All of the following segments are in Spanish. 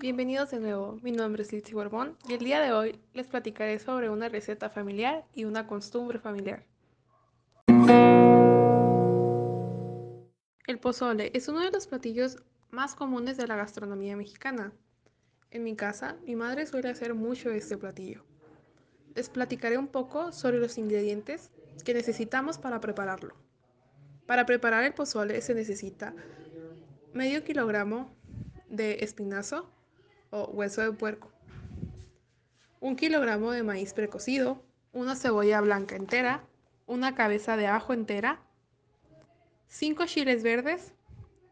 Bienvenidos de nuevo. Mi nombre es Litsi Borbón y el día de hoy les platicaré sobre una receta familiar y una costumbre familiar. El pozole es uno de los platillos más comunes de la gastronomía mexicana. En mi casa, mi madre suele hacer mucho este platillo. Les platicaré un poco sobre los ingredientes que necesitamos para prepararlo. Para preparar el pozole se necesita medio kilogramo de espinazo o hueso de puerco, un kilogramo de maíz precocido, una cebolla blanca entera, una cabeza de ajo entera, 5 chiles verdes,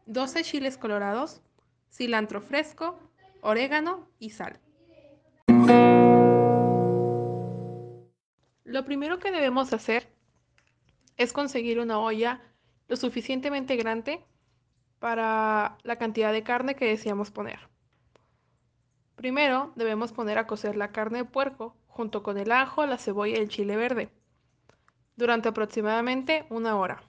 12 chiles colorados, cilantro fresco, orégano y sal. Lo primero que debemos hacer es conseguir una olla lo suficientemente grande para la cantidad de carne que deseamos poner. Primero debemos poner a cocer la carne de puerco junto con el ajo, la cebolla y el chile verde durante aproximadamente una hora.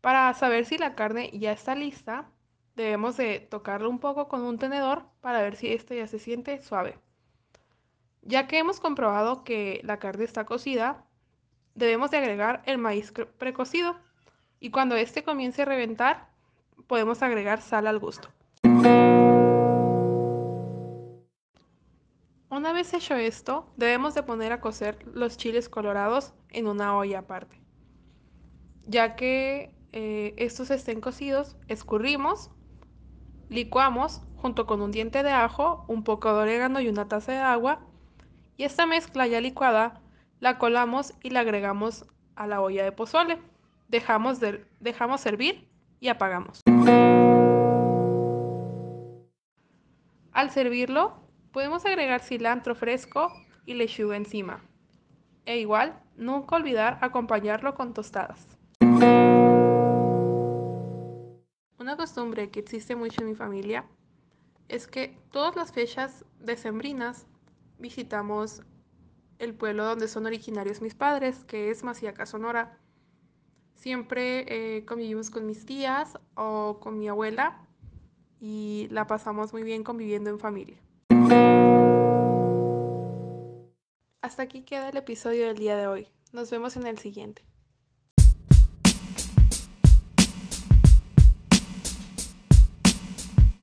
Para saber si la carne ya está lista, debemos de tocarlo un poco con un tenedor para ver si esta ya se siente suave. Ya que hemos comprobado que la carne está cocida, debemos de agregar el maíz precocido y cuando este comience a reventar, podemos agregar sal al gusto. Una vez hecho esto, debemos de poner a cocer los chiles colorados en una olla aparte. Ya que eh, estos estén cocidos, escurrimos, licuamos junto con un diente de ajo, un poco de orégano y una taza de agua. Y esta mezcla ya licuada la colamos y la agregamos a la olla de pozole. Dejamos, de, dejamos servir y apagamos. Al servirlo, podemos agregar cilantro fresco y lechuga encima. E igual, nunca olvidar acompañarlo con tostadas. Una costumbre que existe mucho en mi familia es que todas las fechas decembrinas visitamos el pueblo donde son originarios mis padres, que es Maciaca, Sonora. Siempre eh, convivimos con mis tías o con mi abuela y la pasamos muy bien conviviendo en familia. Hasta aquí queda el episodio del día de hoy. Nos vemos en el siguiente.